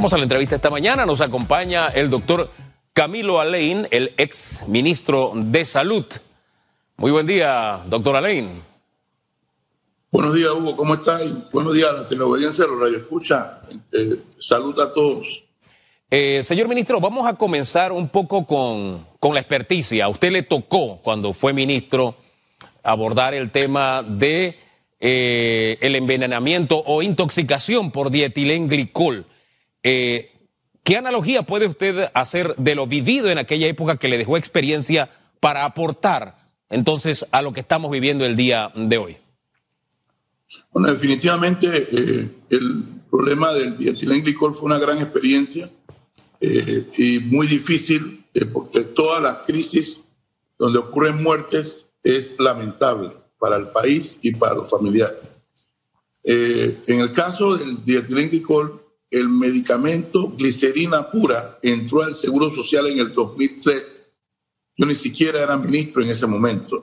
Vamos a la entrevista esta mañana. Nos acompaña el doctor Camilo Alain, el ex ministro de Salud. Muy buen día, doctor Alain. Buenos días, Hugo, ¿cómo está? Buenos días a la teleaudiencia, a los radioescucha. Eh, salud a todos. Eh, señor ministro, vamos a comenzar un poco con, con la experticia. A usted le tocó, cuando fue ministro, abordar el tema de eh, el envenenamiento o intoxicación por dietilenglicol. Eh, ¿Qué analogía puede usted hacer de lo vivido en aquella época que le dejó experiencia para aportar entonces a lo que estamos viviendo el día de hoy? Bueno, definitivamente eh, el problema del dietilenglicol fue una gran experiencia y muy difícil porque todas las crisis donde ocurren muertes es lamentable para el país y para los familiares. Eh, en el caso del dietilenglicol, el medicamento glicerina pura entró al Seguro Social en el 2003. Yo ni siquiera era ministro en ese momento.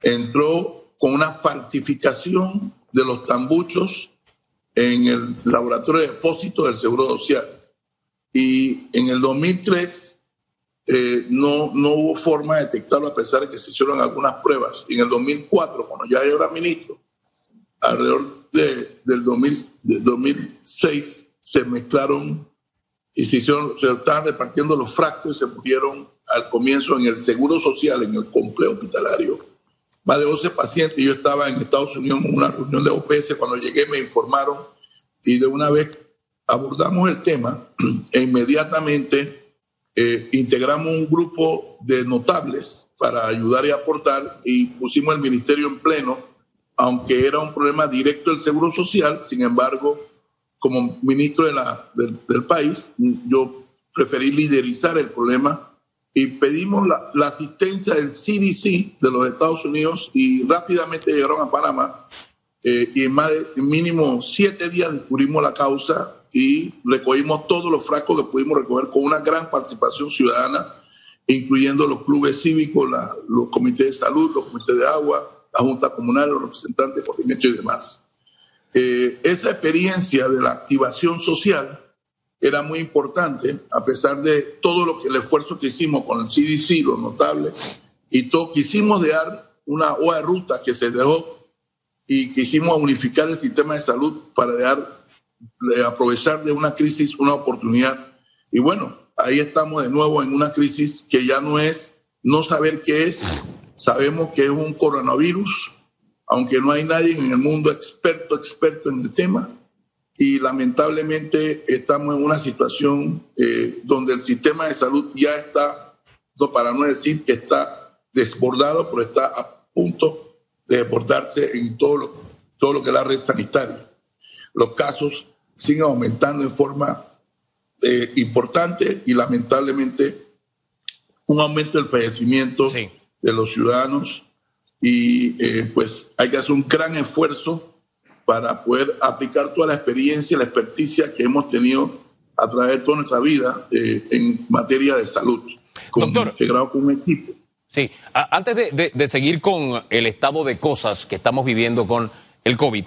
Entró con una falsificación de los tambuchos en el laboratorio de depósito del Seguro Social. Y en el 2003 eh, no, no hubo forma de detectarlo a pesar de que se hicieron algunas pruebas. Y en el 2004, cuando ya era ministro, alrededor de, del 2006 se mezclaron y se hicieron, se estaban repartiendo los frascos y se murieron al comienzo en el Seguro Social, en el complejo hospitalario. Más de 12 pacientes. Yo estaba en Estados Unidos en una reunión de OPS. Cuando llegué me informaron y de una vez abordamos el tema e inmediatamente eh, integramos un grupo de notables para ayudar y aportar y pusimos el ministerio en pleno, aunque era un problema directo del Seguro Social, sin embargo, como ministro de la, del, país, yo preferí liderizar el problema y pedimos la, la, asistencia del CDC de los Estados Unidos y rápidamente llegaron a Panamá eh, y en más de mínimo siete días descubrimos la causa y recogimos todos los frascos que pudimos recoger con una gran participación ciudadana, incluyendo los clubes cívicos, los comités de salud, los comités de agua, la Junta Comunal, los representantes corregimiento y demás. Eh, esa experiencia de la activación social era muy importante, a pesar de todo lo que, el esfuerzo que hicimos con el CDC, los notables, y todo, quisimos dar una hoja de ruta que se dejó y quisimos unificar el sistema de salud para dar de aprovechar de una crisis una oportunidad. Y bueno, ahí estamos de nuevo en una crisis que ya no es no saber qué es, sabemos que es un coronavirus, aunque no hay nadie en el mundo experto, experto en el tema. Y lamentablemente estamos en una situación eh, donde el sistema de salud ya está, para no decir que está desbordado, pero está a punto de desbordarse en todo lo, todo lo que es la red sanitaria. Los casos siguen aumentando en forma eh, importante y lamentablemente un aumento del fallecimiento de los ciudadanos y eh, pues hay que hacer un gran esfuerzo para poder aplicar toda la experiencia y la experticia que hemos tenido a través de toda nuestra vida eh, en materia de salud. Doctor, integrado con un equipo. Sí, antes de seguir con el estado de cosas que estamos viviendo con el COVID,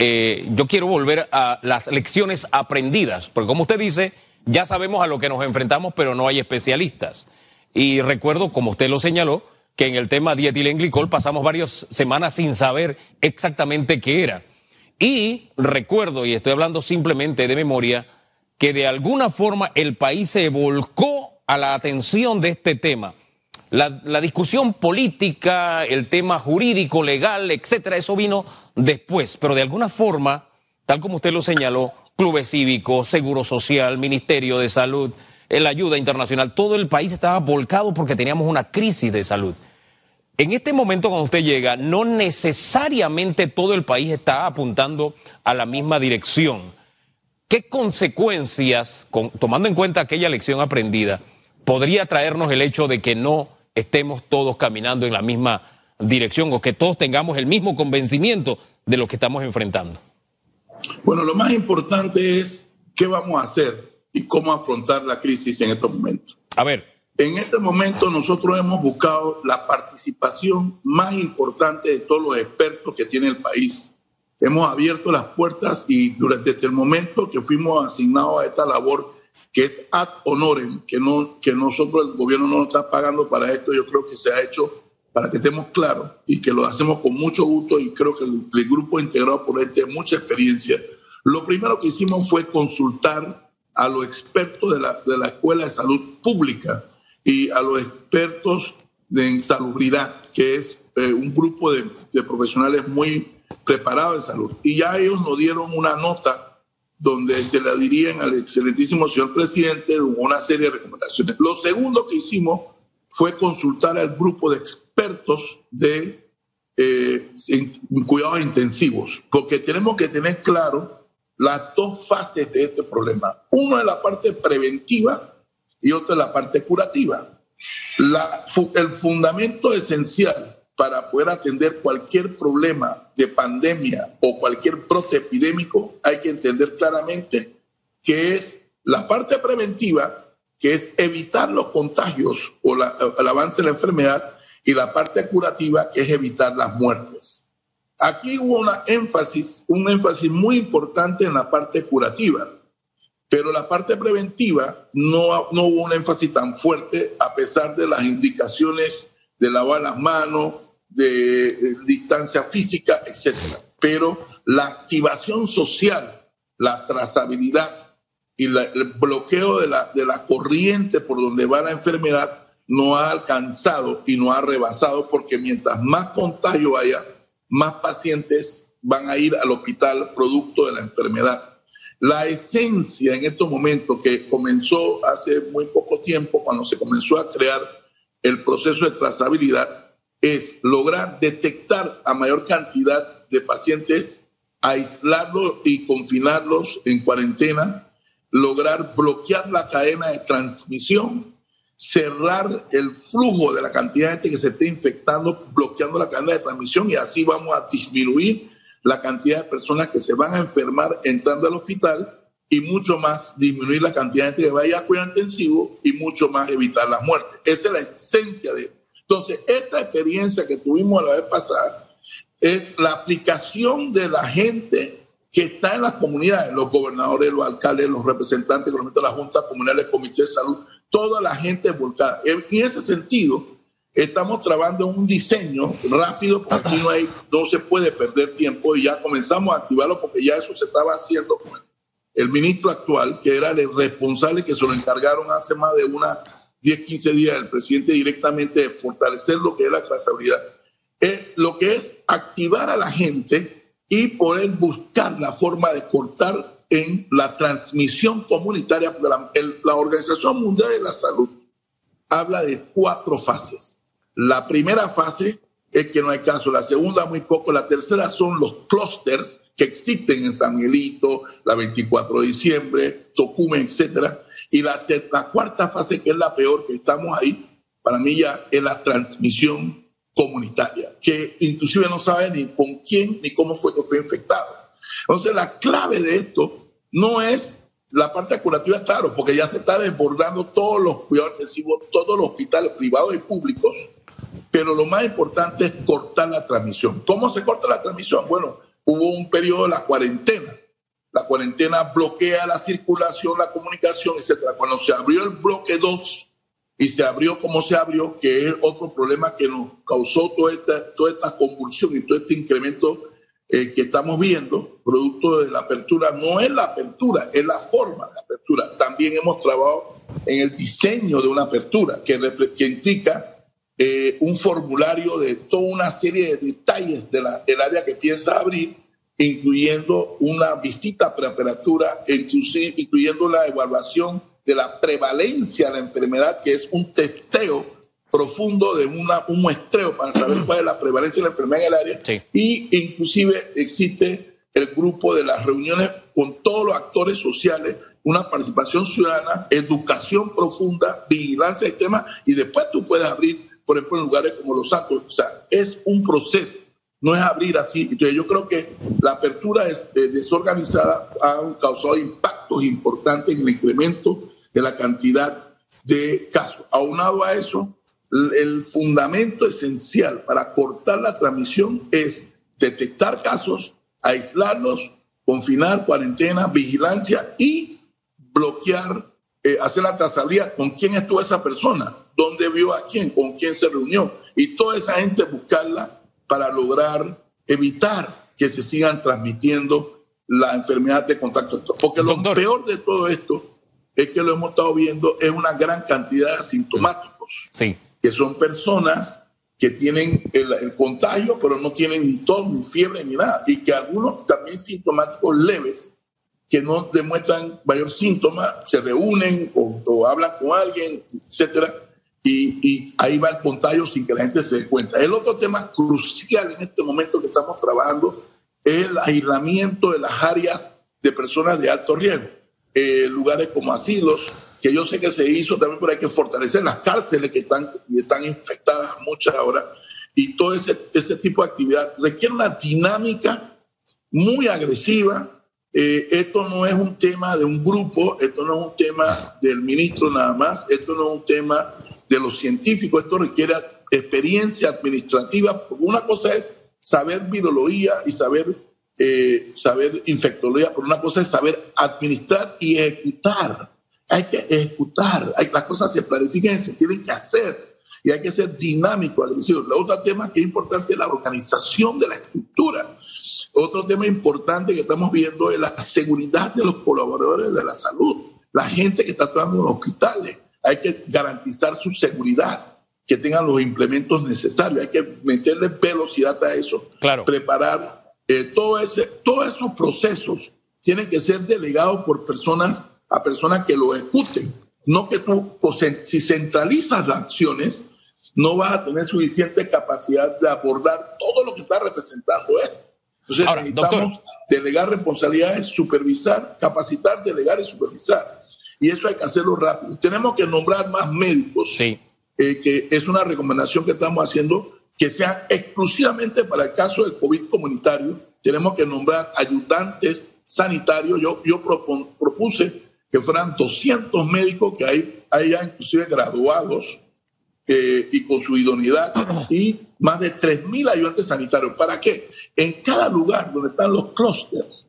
eh, yo quiero volver a las lecciones aprendidas, porque como usted dice, ya sabemos a lo que nos enfrentamos, pero no hay especialistas. Y recuerdo, como usted lo señaló, que en el tema dietilenglicol pasamos varias semanas sin saber exactamente qué era. Y recuerdo, y estoy hablando simplemente de memoria, que de alguna forma el país se volcó a la atención de este tema la, discusión política, el tema jurídico, legal, etcétera, eso vino después, pero de alguna forma, tal como usted lo señaló, clubes cívicos, seguro social, ministerio de salud, la ayuda internacional, todo el país estaba volcado porque teníamos una crisis de salud. En este momento, cuando usted llega, no necesariamente todo el país está apuntando a la misma dirección. ¿Qué consecuencias, tomando en cuenta aquella lección aprendida, podría traernos el hecho de que no estemos todos caminando en la misma dirección o que todos tengamos el mismo convencimiento de lo que estamos enfrentando? Bueno, lo más importante es qué vamos a hacer y cómo afrontar la crisis en estos momentos. A ver. En este momento nosotros hemos buscado la participación más importante de todos los expertos que tiene el país hemos abierto las puertas y durante el momento que fuimos asignados a esta labor que es ad honorem, que, no, que nosotros el gobierno no nos está pagando para esto, yo creo que se ha hecho para que estemos claros y que lo hacemos con mucho gusto y creo que el, grupo integrado por este tiene mucha experiencia. Lo primero que hicimos fue consultar a los expertos de la, de la Escuela de Salud Pública y a los expertos de insalubridad, que es eh, un grupo de, de profesionales muy preparados en salud. Y ya ellos nos dieron una nota donde se la dirían al excelentísimo señor presidente una serie de recomendaciones. Lo segundo que hicimos fue consultar al grupo de expertos de eh, cuidados intensivos, porque tenemos que tener claro las dos fases de este problema. Una es la parte preventiva y otra la parte curativa. El fundamento esencial para poder atender cualquier problema de pandemia o cualquier brote epidémico, hay que entender claramente que es la parte preventiva, que es evitar los contagios o el avance de la enfermedad, y la parte curativa, que es evitar las muertes. Aquí hubo una énfasis, un énfasis muy importante en la parte curativa, pero la parte preventiva no, no hubo un énfasis tan fuerte a pesar de las indicaciones de lavar las manos, de, distancia física, etc. Pero la activación social, la trazabilidad y el bloqueo de la, de la corriente por donde va la enfermedad no ha alcanzado y no ha rebasado porque mientras más contagio haya, más pacientes van a ir al hospital producto de la enfermedad. La esencia en estos momentos que comenzó hace muy poco tiempo, cuando se comenzó a crear el proceso de trazabilidad, es lograr detectar a mayor cantidad de pacientes, aislarlos y confinarlos en cuarentena, lograr bloquear la cadena de transmisión, cerrar el flujo de la cantidad de gente que se esté infectando, bloqueando la cadena de transmisión y así vamos a disminuir la cantidad de personas que se van a enfermar entrando al hospital y mucho más disminuir la cantidad de gente que vaya a cuidado intensivo y mucho más evitar las muertes. Esa es la esencia de esto. Entonces, esta experiencia que tuvimos la vez pasada es la aplicación de la gente que está en las comunidades, los gobernadores, los alcaldes, los representantes, de la Junta Comunal, el Comité de Salud, toda la gente volcada. En ese sentido, estamos trabajando un diseño rápido, porque aquí no, hay, no se puede perder tiempo y ya comenzamos a activarlo porque ya eso se estaba haciendo con el ministro actual, que era el responsable que se lo encargaron hace más de una 10, 15 días el presidente directamente de fortalecer lo que es la trazabilidad, es lo que es activar a la gente y poder buscar la forma de cortar en la transmisión comunitaria. La, la Organización Mundial de la Salud habla de cuatro fases. La primera fase es que no hay caso, la segunda muy poco, la tercera son los clústeres que existen en San Miguelito, la 24 de diciembre, Tocumen, etcétera. Y la, cuarta fase, que es la peor, que estamos ahí, para mí ya es la transmisión comunitaria, que inclusive no sabe ni con quién ni cómo fue que fue infectado. Entonces, la clave de esto no es la parte curativa, claro, porque ya se está desbordando todos los cuidados intensivos, todos los hospitales privados y públicos, pero lo más importante es cortar la transmisión. ¿Cómo se corta la transmisión? Bueno, hubo un periodo de la cuarentena. La cuarentena bloquea la circulación, la comunicación, etc. Cuando se abrió el bloque 2 y se abrió como se abrió, que es otro problema que nos causó toda esta, toda esta convulsión y todo este incremento eh, que estamos viendo, producto de la apertura, no es la apertura, es la forma de apertura. También hemos trabajado en el diseño de una apertura que, que implica eh, un formulario de toda una serie de detalles del área que piensa abrir, incluyendo una visita preoperatura, incluyendo la evaluación de la prevalencia de la enfermedad, que es un testeo profundo de una, un muestreo para saber cuál es la prevalencia de la enfermedad en el área. Y inclusive existe el grupo de las reuniones con todos los actores sociales, una participación ciudadana, educación profunda, vigilancia del tema, y después tú puedes abrir por ejemplo, en lugares como Los Santos. O sea, es un proceso, no es abrir así. Entonces, yo creo que la apertura desorganizada ha causado impactos importantes en el incremento de la cantidad de casos. Aunado a eso, el fundamento esencial para cortar la transmisión es detectar casos, aislarlos, confinar, cuarentena, vigilancia y bloquear, eh, hacer la trazabilidad con quién estuvo esa persona, dónde vio a quién, con quién se reunió. Y toda esa gente buscarla para lograr evitar que se sigan transmitiendo la enfermedad de contacto. Porque lo peor de todo esto es que lo hemos estado viendo, es una gran cantidad de asintomáticos, sí. que son personas que tienen el, contagio, pero no tienen ni tos, ni fiebre, ni nada, y que algunos también sintomáticos leves, que no demuestran mayor síntoma, se reúnen o, hablan con alguien, etcétera, y, y, ahí va el contagio sin que la gente se dé cuenta. El otro tema crucial en este momento que estamos trabajando es el aislamiento de las áreas de personas de alto riesgo. Eh, lugares como asilos, que yo sé que se hizo también, pero hay que fortalecer las cárceles que están, están infectadas muchas ahora. Y todo ese, ese tipo de actividad requiere una dinámica muy agresiva. Eh, esto no es un tema de un grupo, esto no es un tema del ministro nada más, esto no es un tema de los científicos, esto requiere experiencia administrativa. Una cosa es saber virología y saber eh, saber infectología, pero una cosa es saber administrar y ejecutar. Hay que ejecutar, hay, las cosas se planifican y se tienen que hacer y hay que ser dinámico, agresivo. El otro tema que es importante es la organización de la estructura. Otro tema importante que estamos viendo es la seguridad de los colaboradores de la salud, la gente que está trabajando en los hospitales. Hay que garantizar su seguridad, que tengan los implementos necesarios, hay que meterle velocidad a eso, claro. preparar eh, todo ese, todos esos procesos tienen que ser delegados por personas a personas que lo ejecuten. No que tú, si centralizas las acciones, no vas a tener suficiente capacidad de abordar todo lo que está representando esto. Entonces necesitamos delegar responsabilidades, supervisar, capacitar, delegar y supervisar. Y eso hay que hacerlo rápido. Tenemos que nombrar más médicos, sí. eh, que es una recomendación que estamos haciendo que sean exclusivamente para el caso del COVID comunitario. Tenemos que nombrar ayudantes sanitarios. Yo, yo propuse que fueran 200 médicos que hay, haya inclusive graduados eh, y con su idoneidad y más de 3.000 ayudantes sanitarios. ¿Para qué? En cada lugar donde están los clústeres,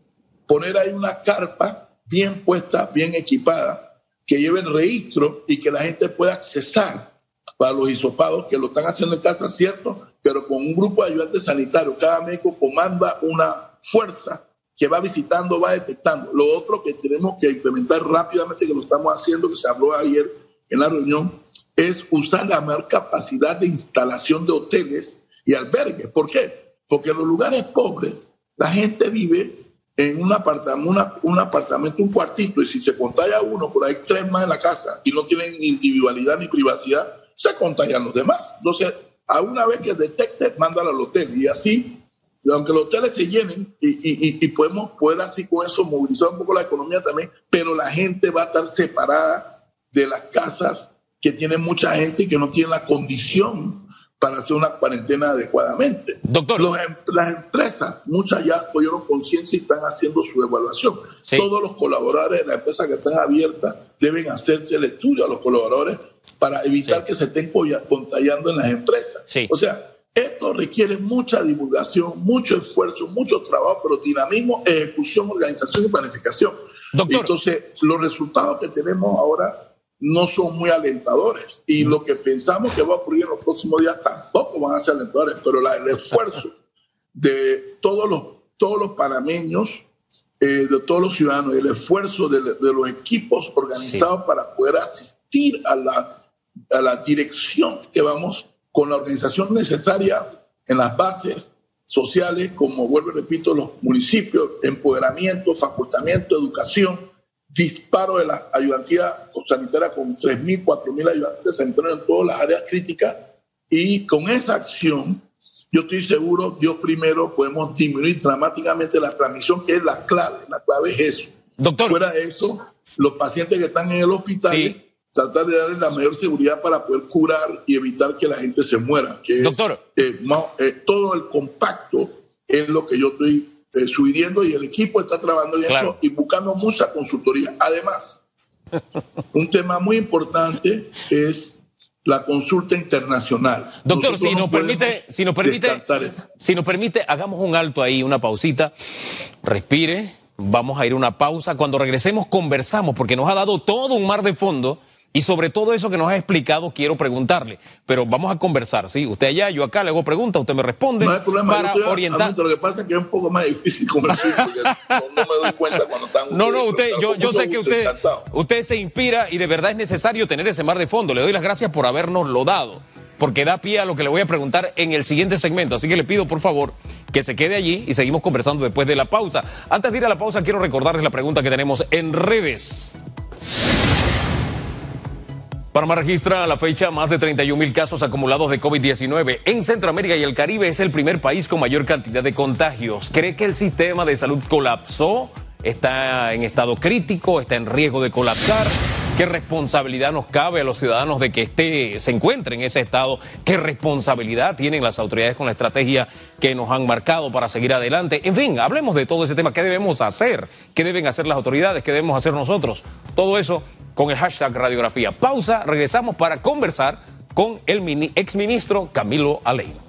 poner ahí una carpa bien puesta, bien equipada, que lleve el registro y que la gente pueda accesar para los hisopados que lo están haciendo en casa, cierto, pero con un grupo de ayudantes sanitarios. Cada médico comanda una fuerza que va visitando, va detectando. Lo otro que tenemos que implementar rápidamente, que lo estamos haciendo, que se habló ayer en la reunión, es usar la mayor capacidad de instalación de hoteles y albergues. ¿Por qué? Porque en los lugares pobres la gente vive en un apartamento, un apartamento, un cuartito, y si se contagia uno, por ahí tres más en la casa y no tienen individualidad ni privacidad, se contagian los demás. Entonces, a una vez que detecte, mándalo al hotel. Y así, aunque los hoteles se llenen y, y, y, podemos poder así con eso movilizar un poco la economía también, pero la gente va a estar separada de las casas que tienen mucha gente y que no tienen la condición para hacer una cuarentena adecuadamente. Doctor. Em, las empresas, muchas ya tuvieron conciencia y están haciendo su evaluación. Todos los colaboradores de la empresa que están abiertas deben hacerse el estudio a los colaboradores para evitar que se estén contagiando en las empresas. O sea, esto requiere mucha divulgación, mucho esfuerzo, mucho trabajo, pero dinamismo, ejecución, organización y planificación. Entonces, los resultados que tenemos ahora no son muy alentadores. Y lo que pensamos que va a ocurrir en los próximos días tampoco van a ser alentadores, pero el esfuerzo de todos los, todos los panameños, eh, de todos los ciudadanos, el esfuerzo de, los equipos organizados para poder asistir a la, a la dirección que vamos con la organización necesaria en las bases sociales, como vuelvo y repito, los municipios, empoderamiento, facultamiento, educación, disparo de la ayudantía sanitaria con 3.000, 4.000 ayudantes sanitarios en todas las áreas críticas y con esa acción, yo estoy seguro, Dios primero, podemos disminuir dramáticamente la transmisión, que es la clave, la clave es eso. Doctor. Fuera de eso, los pacientes que están en el hospital, tratar de darles la mayor seguridad para poder curar y evitar que la gente se muera. Que Doctor. Eh, eh, todo el compacto es lo que yo estoy eh, subiendo y el equipo está trabajando en eso y buscando mucha consultoría. Además, un tema muy importante es la consulta internacional. Doctor, si nos, permite, si nos permite, si nos permite, hagamos un alto ahí, una pausita, respire, vamos a ir a una pausa. Cuando regresemos conversamos, porque nos ha dado todo un mar de fondo y sobre todo eso que nos ha explicado, quiero preguntarle. Pero vamos a conversar, ¿sí? Usted allá, yo acá le hago preguntas, usted me responde no hay problema, para orientar. lo que pasa es que es un poco más difícil conversar porque no, me doy cuenta cuando están. No, no, usted, yo, yo sé que usted, usted se inspira y de verdad es necesario tener ese mar de fondo. Le doy las gracias por habernos lo dado, porque da pie a lo que le voy a preguntar en el siguiente segmento. Así que le pido, por favor, que se quede allí y seguimos conversando después de la pausa. Antes de ir a la pausa, quiero recordarles la pregunta que tenemos en redes. Panamá registra a la fecha más de 31 mil casos acumulados de COVID-19. En Centroamérica y el Caribe es el primer país con mayor cantidad de contagios. ¿Cree que el sistema de salud colapsó? ¿Está en estado crítico? ¿Está en riesgo de colapsar? ¿Qué responsabilidad nos cabe a los ciudadanos de que esté, se encuentre en ese estado? ¿Qué responsabilidad tienen las autoridades con la estrategia que nos han marcado para seguir adelante? En fin, hablemos de todo ese tema. ¿Qué debemos hacer? ¿Qué deben hacer las autoridades? ¿Qué debemos hacer nosotros? Todo eso con el hashtag radiografía. Pausa, regresamos para conversar con el exministro Camilo Aleino.